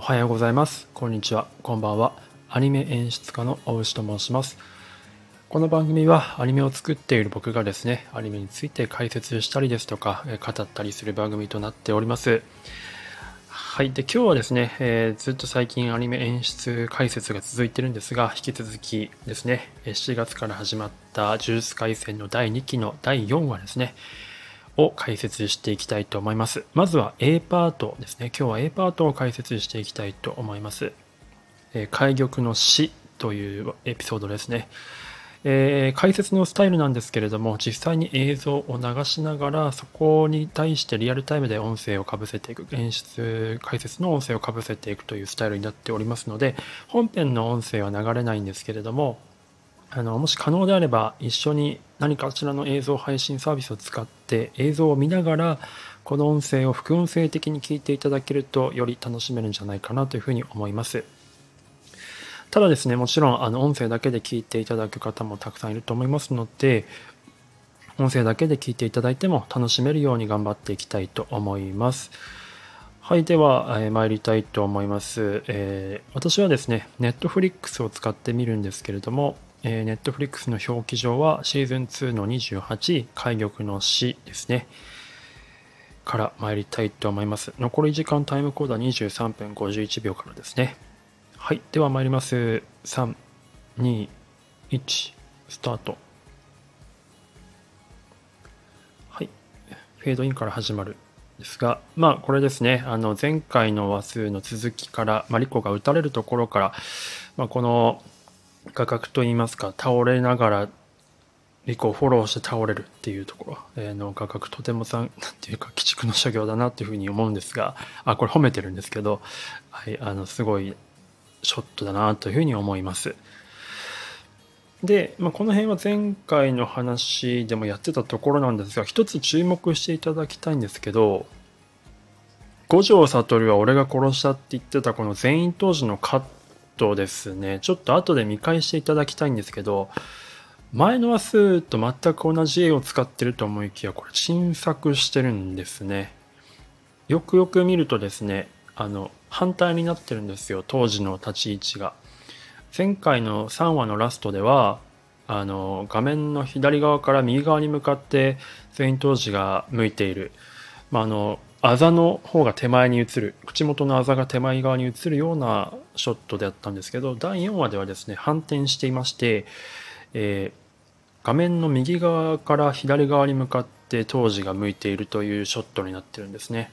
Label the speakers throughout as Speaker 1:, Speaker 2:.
Speaker 1: おはようございます。こんにちは。こんばんは。アニメ演出家の大牛と申します。この番組はアニメを作っている僕がですね、アニメについて解説したりですとか、語ったりする番組となっております。はい。で、今日はですね、えー、ずっと最近アニメ演出解説が続いてるんですが、引き続きですね、7月から始まった呪術廻戦の第2期の第4話ですね、を解説していきたいと思います。まずは A パートですね。今日は A パートを解説していきたいと思います。えー、海玉の死というエピソードですね。えー、解説のスタイルなんですけれども、実際に映像を流しながら、そこに対してリアルタイムで音声をかぶせていく、演出、解説の音声をかぶせていくというスタイルになっておりますので、本編の音声は流れないんですけれども、あのもし可能であれば一緒に何かしらの映像配信サービスを使って映像を見ながらこの音声を副音声的に聞いていただけるとより楽しめるんじゃないかなというふうに思います。ただですね、もちろんあの音声だけで聞いていただく方もたくさんいると思いますので、音声だけで聞いていただいても楽しめるように頑張っていきたいと思います。はい、では、えー、参りたいと思います、えー、私はですね、Netflix を使ってみるんですけれども、えー、Netflix の表記上はシーズン2の28、海玉の死ですね。から参りたいと思います。残り時間タイムコードは23分51秒からですね。はい。では参ります。3、2、1、スタート。はい。フェードインから始まる。ですが、まあこれですね、あの前回の話数の続きから、まあ、リコが打たれるところから、まあ、この画角といいますか、倒れながら、リコをフォローして倒れるっていうところ、え、の画角とてもさん、なんていうか、鬼畜の作業だなっていうふうに思うんですが、あ、これ褒めてるんですけど、はい、あの、すごいショットだなというふうに思います。で、まあ、この辺は前回の話でもやってたところなんですが、一つ注目していただきたいんですけど、五条悟は俺が殺したって言ってたこの全員当時のカッとですね、ちょっと後で見返していただきたいんですけど、前の話数と全く同じ絵を使ってると思いきや、これ新作してるんですね。よくよく見るとですね、あの、反対になってるんですよ、当時の立ち位置が。前回の3話のラストでは、あの、画面の左側から右側に向かって全員当時が向いている。まあ、あの、あざの方が手前に映る口元のあざが手前側に映るようなショットであったんですけど第4話ではですね反転していまして、えー、画面の右側から左側に向かって当時が向いているというショットになってるんですね。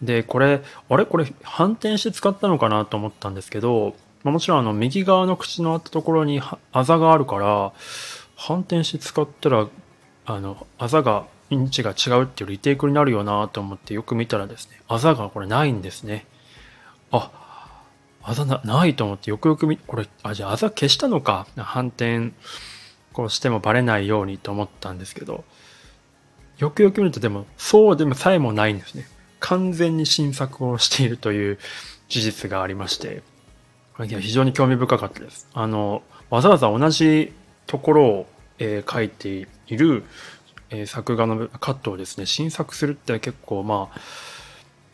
Speaker 1: でこれあれ？これ反転して使ったのかなと思ったんですけどもちろんあの右側の口のあったところにあざがあるから反転して使ったらあのあざがインチが違うっていうリテイクになるよなと思ってよく見たらですね、あざがこれないんですね。あ、あざなないと思ってよくよく見、これ、あ、じゃああざ消したのか。反転こうしてもバレないようにと思ったんですけど、よくよく見るとでも、そうでもさえもないんですね。完全に新作をしているという事実がありまして、非常に興味深かったです。あの、わざわざ同じところを、えー、書いているえ作画のカットをですね、新作するって結構まあ、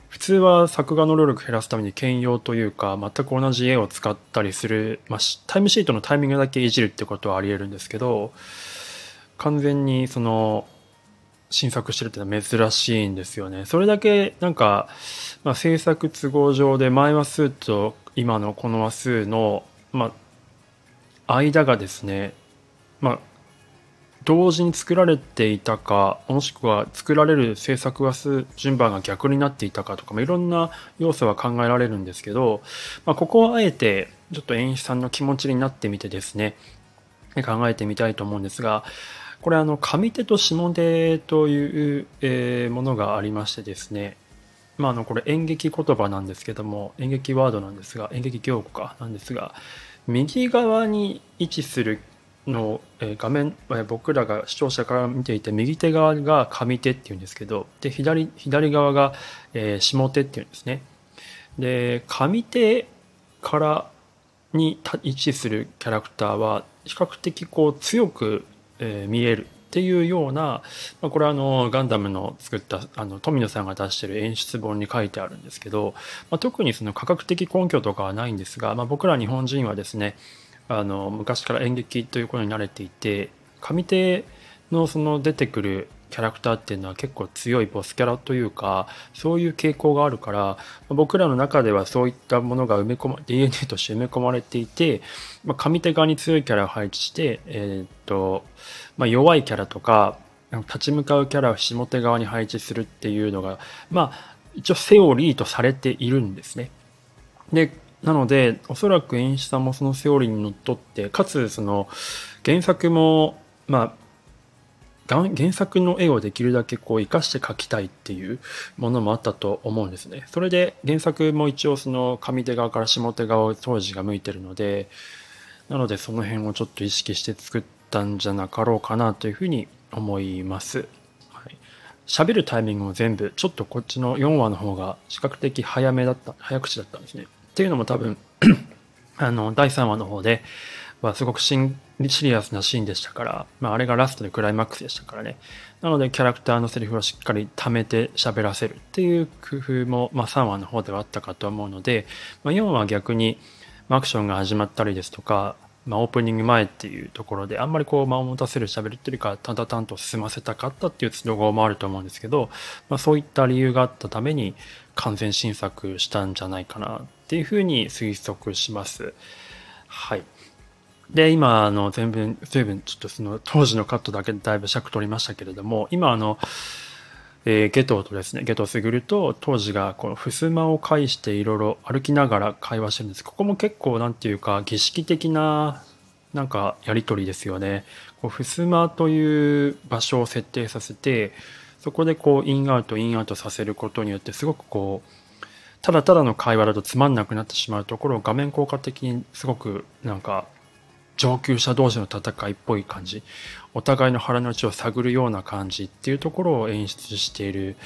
Speaker 1: 普通は作画の労力減らすために兼用というか、全く同じ絵を使ったりする、まあ、タイムシートのタイミングだけいじるってことはあり得るんですけど、完全にその、新作してるってのは珍しいんですよね。それだけなんか、まあ、制作都合上で前話数と今のこの話数の、まあ、間がですね、まあ、同時に作られていたかもしくは作られる制作話数順番が逆になっていたかとか、まあ、いろんな要素は考えられるんですけど、まあ、ここはあえてちょっと演出さんの気持ちになってみてですね考えてみたいと思うんですがこれあの上手と下手という、え、ものがありましてですねまあ、あのこれ演劇言葉なんですけども演劇ワードなんですが演劇用語かなんですが右側に位置するの、え画面、え僕らが視聴者から見ていて右手側が上手っていうんですけどで左左側が、え下手っていうんですね。で上手からに位置するキャラクターは比較的こう強く、え見えるっていうような、ま、これはあのガンダムの作ったあの富野さんが出してる演出本に書いてあるんですけど、まあ、特にその科学的根拠とかはないんですが、まあ、僕ら日本人はですねあの昔から演劇ということに慣れていて上手のその出てくるキャラクターっていうのは結構強いボスキャラというかそういう傾向があるから僕らの中ではそういったものが埋め込ま DNA として埋め込まれていて、まあ、上手側に強いキャラを配置して、えー、っとまあ、弱いキャラとか立ち向かうキャラを下手側に配置するっていうのがまあ一応セオリーとされているんですね。でなのでおそらく演出さんもそのセオリーにのっとってかつその原作もまあ原作の絵をできるだけこう生かして描きたいっていうものもあったと思うんですね。それで原作も一応その上手側から下手側を当時が向いてるので、なのでその辺をちょっと意識して作ったんじゃなかろうかなというふうに思います。はい、喋るタイミングも全部ちょっとこっちの4話の方が比較的早めだった、早口だったんですね。っていうのも多分 あの第3話の方ではすごくシリアスなシーンでしたから、まあ、あれがラストでクライマックスでしたからね。なのでキャラクターのセリフをしっかり貯めて喋らせるっていう工夫も、まあ、3話の方ではあったかと思うので、まあ、4話は逆にアクションが始まったりですとか、まあ、オープニング前っていうところであんまりこう間を持たせる喋りっていうかただ単と進ませたかったっていう都合もあると思うんですけど、まあ、そういった理由があったために完全新作したんじゃないかなっていうふうに推測します。はい。で、今、あの、全部、随分、ちょっとその、当時のカットだけでだいぶ尺取りましたけれども、今、あの、えー、ゲトとですね、ゲトスグルと当時がこの襖を介していろいろ歩きながら会話してるんです。ここも結構なんていうか儀式的ななんかやりとりですよね。こう襖という場所を設定させて、そこでこうインアウト、インアウトさせることによってすごくこう、ただただの会話だとつまんなくなってしまうところを画面効果的にすごくなんか上級者同士の戦いっぽい感じお互いの腹の内を探るような感じっていうところを演出している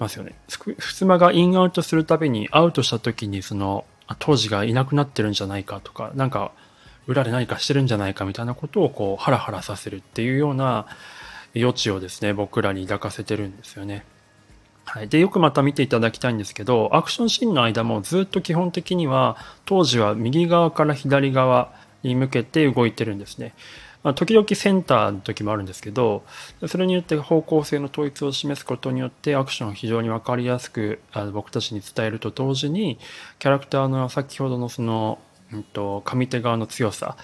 Speaker 1: ますよね。襖がインアウトするたびにアウトした時にその当時がいなくなってるんじゃないかとかなんか裏で何かしてるんじゃないかみたいなことをこうハラハラさせるっていうような余地をですね僕らに抱かせてるんですよね。はい、でよくまた見ていただきたいんですけどアクションシーンの間もずっと基本的には当時は右側から左側に向けて動いてるんですね。まあ、時々センターの時もあるんですけど、それによって方向性の統一を示すことによってアクションを非常に分かりやすくあの僕たちに伝えると同時に、キャラクターの先ほどのその、うんと、上手側の強さ、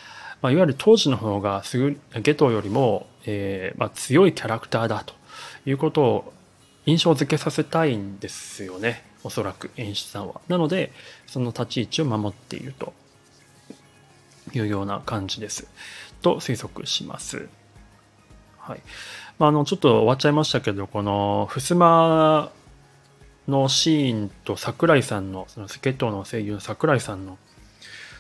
Speaker 1: まあ、いわゆる当時の方がすぐゲトよりも、えーまあ、強いキャラクターだということを印象付けさせたいんですよね。おそらく演出さんは。なので、その立ち位置を守っていると。いうような感じです。と推測します。はい。まあ、あの、ちょっと終わっちゃいましたけど、この、襖のシーンと桜井さんの、そのスケットの声優の桜井さんの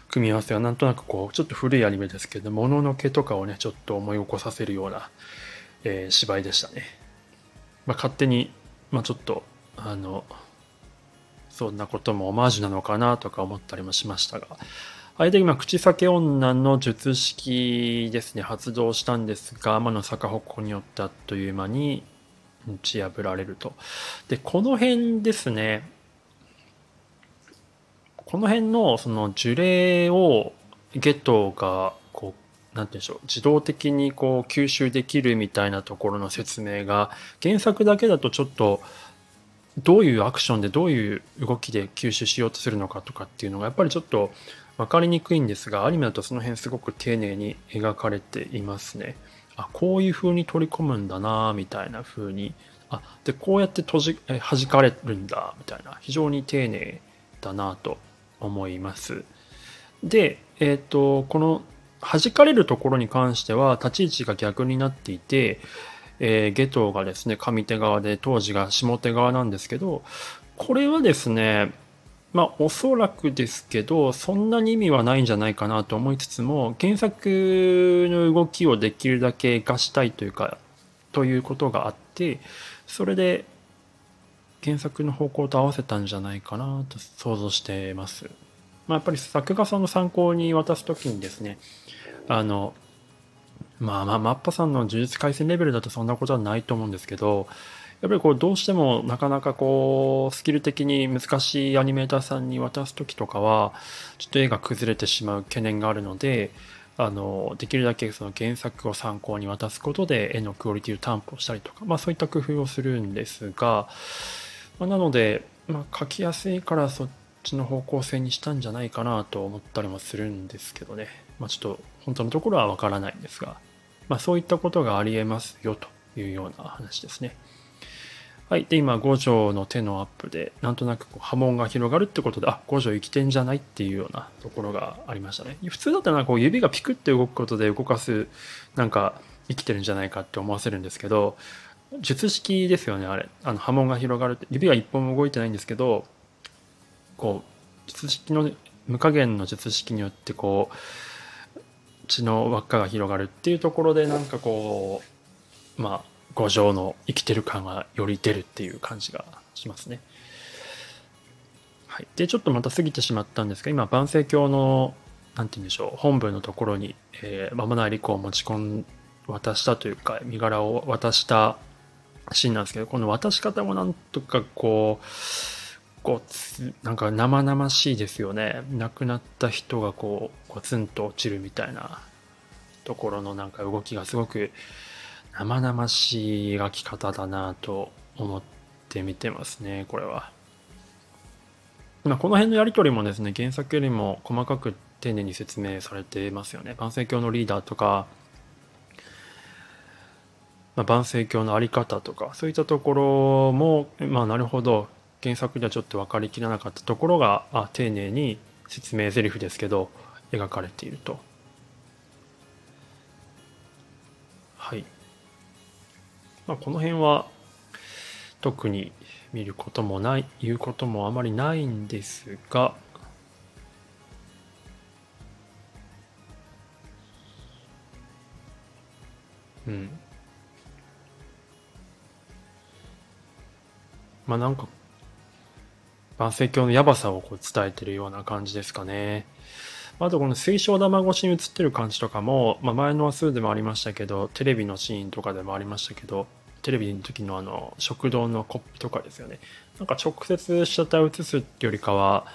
Speaker 1: 組み合わせはなんとなくこう、ちょっと古いアニメですけど、もののけとかをね、ちょっと思い起こさせるような、えー、芝居でしたね。まあ、勝手に、まあ、ちょっと、あの、そんなこともオマージュなのかなとか思ったりもしましたが、あれで今、口裂け女の術式ですね、発動したんですが、天の逆歩行によってあっという間に打ち破られると。で、この辺ですね、この辺のその呪霊をゲトが、なんて言うんでしょう、自動的にこう吸収できるみたいなところの説明が、原作だけだとちょっと、どういうアクションでどういう動きで吸収しようとするのかとかっていうのがやっぱりちょっと分かりにくいんですがアニメだとその辺すごく丁寧に描かれていますね。あこういう風に取り込むんだなみたいな風にあでこうやって閉じえ弾かれるんだみたいな非常に丁寧だなと思います。で、えっ、ー、とこの弾かれるところに関しては立ち位置が逆になっていて、えー、ゲトがですね上手側で当時が下手側なんですけどこれはですねまあ、おそらくですけど、そんなに意味はないんじゃないかなと思いつつも、原作の動きをできるだけ活かしたいというか、ということがあって、それで原作の方向と合わせたんじゃないかなと想像してます。まあ、やっぱり作画さんの参考に渡すときにですね、あの、まあまあ、マッパさんの呪術廻戦レベルだとそんなことはないと思うんですけど、やっぱりこうどうしてもなかなかこうスキル的に難しいアニメーターさんに渡す時とかはちょっと絵が崩れてしまう懸念があるのであのできるだけその原作を参考に渡すことで絵のクオリティを担保したりとか、まあ、そういった工夫をするんですが、ま、なので、まあ、書きやすいからそっちの方向性にしたんじゃないかなと思ったりもするんですけどね、まあ、ちょっと本当のところはわからないんですが、まあ、そういったことがありえますよというような話ですね。はい。で、今、五条の手のアップで、なんとなくこう波紋が広がるってことで、あ、五条生きてんじゃないっていうようなところがありましたね。普通だったらこう指がピクって動くことで動かす、なんか生きてるんじゃないかって思わせるんですけど、術式ですよね、あれ。あの波紋が広がるって。指が一本も動いてないんですけど、こう、術式の、無加減の術式によってこう、血の輪っかが広がるっていうところで、なんかこう、まあ、五条の生きてる感がより出るっていう感じがしますね。はい、でちょっとまた過ぎてしまったんですが今万世教の何て言うんでしょう本部のところに、えー、間もない利子を持ち込ん渡したというか身柄を渡したシーンなんですけどこの渡し方もなんとかこうこうなんか生々しいですよね亡くなった人がこうゴツンと落ちるみたいなところのなんか動きがすごく生々しい描き方だなと思って見てますね、これは。まあ、この辺のやり取りもですね、原作よりも細かく丁寧に説明されてますよね。万世教のリーダーとか、まあ、万世教の在り方とか、そういったところも、まあなるほど、原作ではちょっと分かりきらなかったところが、あ丁寧に説明台詞ですけど、描かれていると。はい。まあ、この辺は特に見ることもない言うこともあまりないんですがうんまあなんか万世鏡のやばさをこう伝えてるような感じですかね。あとこの水晶玉越しに映ってる感じとかも、まあ、前の話数でもありましたけど、テレビのシーンとかでもありましたけど、テレビの時のあの、食堂のコップとかですよね。なんか直接被写体を映すってよりかは、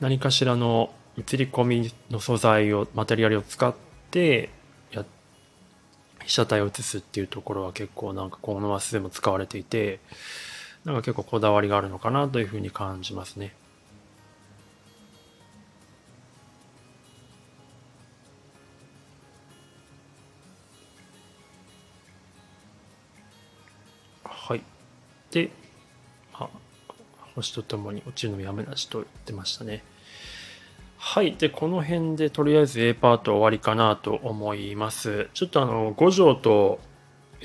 Speaker 1: 何かしらの映り込みの素材を、マテリアルを使って、や、被写体を映すっていうところは結構なんかこの話数でも使われていて、なんか結構こだわりがあるのかなというふうに感じますね。はい。で、あ、星とともに落ちるのやめなしと言ってましたね。はい。で、この辺でとりあえず A パート終わりかなと思います。ちょっとあの、五条と、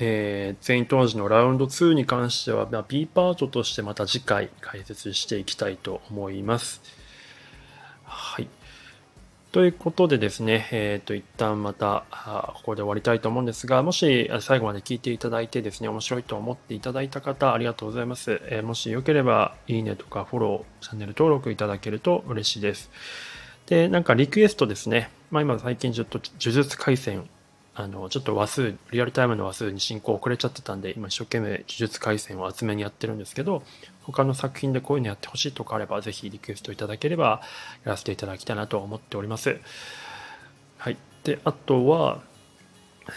Speaker 1: えー、全員当時のラウンド2に関しては、まあ、B パートとしてまた次回解説していきたいと思います。はい。ということでですね、えっ、ー、と、一旦また、ここで終わりたいと思うんですが、もし最後まで聞いていただいてですね、面白いと思っていただいた方、ありがとうございます。えー、もしよければ、いいねとかフォロー、チャンネル登録いただけると嬉しいです。で、なんかリクエストですね。まあ今最近ちょっと呪術廻戦あの、ちょっと話数、リアルタイムの話数に進行遅れちゃってたんで、今一生懸命呪術廻戦を厚めにやってるんですけど、他の作品でこういうのやってほしいとかあれば、ぜひリクエストいただければ、やらせていただきたいなと思っております。はい。で、あとは、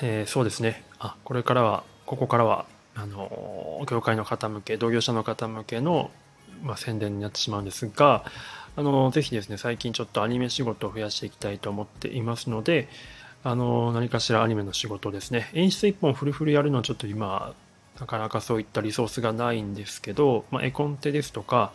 Speaker 1: えー、そうですね。あ、これからは、ここからは、あの、業界の方向け、同業者の方向けの、まあ、宣伝になってしまうんですが、あの、ぜひですね、最近ちょっとアニメ仕事を増やしていきたいと思っていますので、あの、何かしらアニメの仕事ですね。演出一本フルフルやるのはちょっと今、なかなかそういったリソースがないんですけど、まあ、絵コンテですとか、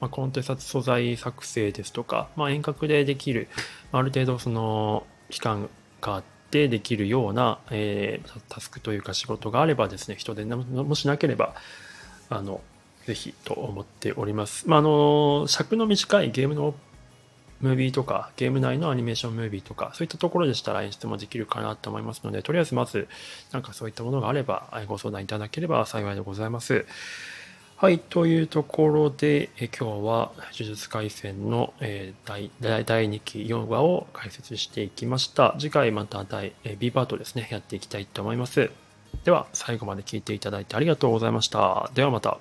Speaker 1: まあ、コンテ撮素材作成ですとか、まあ、遠隔でできる、ある程度その期間があってできるような、えー、タスクというか仕事があればですね、人でもしなければ、あの、ぜひと思っております。まあ、あの、尺の短いゲームのムービーとか、ゲーム内のアニメーションムービーとか、そういったところでしたら演出もできるかなと思いますので、とりあえずまず、なんかそういったものがあれば、ご相談いただければ幸いでございます。はい、というところで、え今日は呪術廻戦の、えー、第第2期4話を解説していきました。次回また第、え B パートですね、やっていきたいと思います。では、最後まで聞いていただいてありがとうございました。ではまた。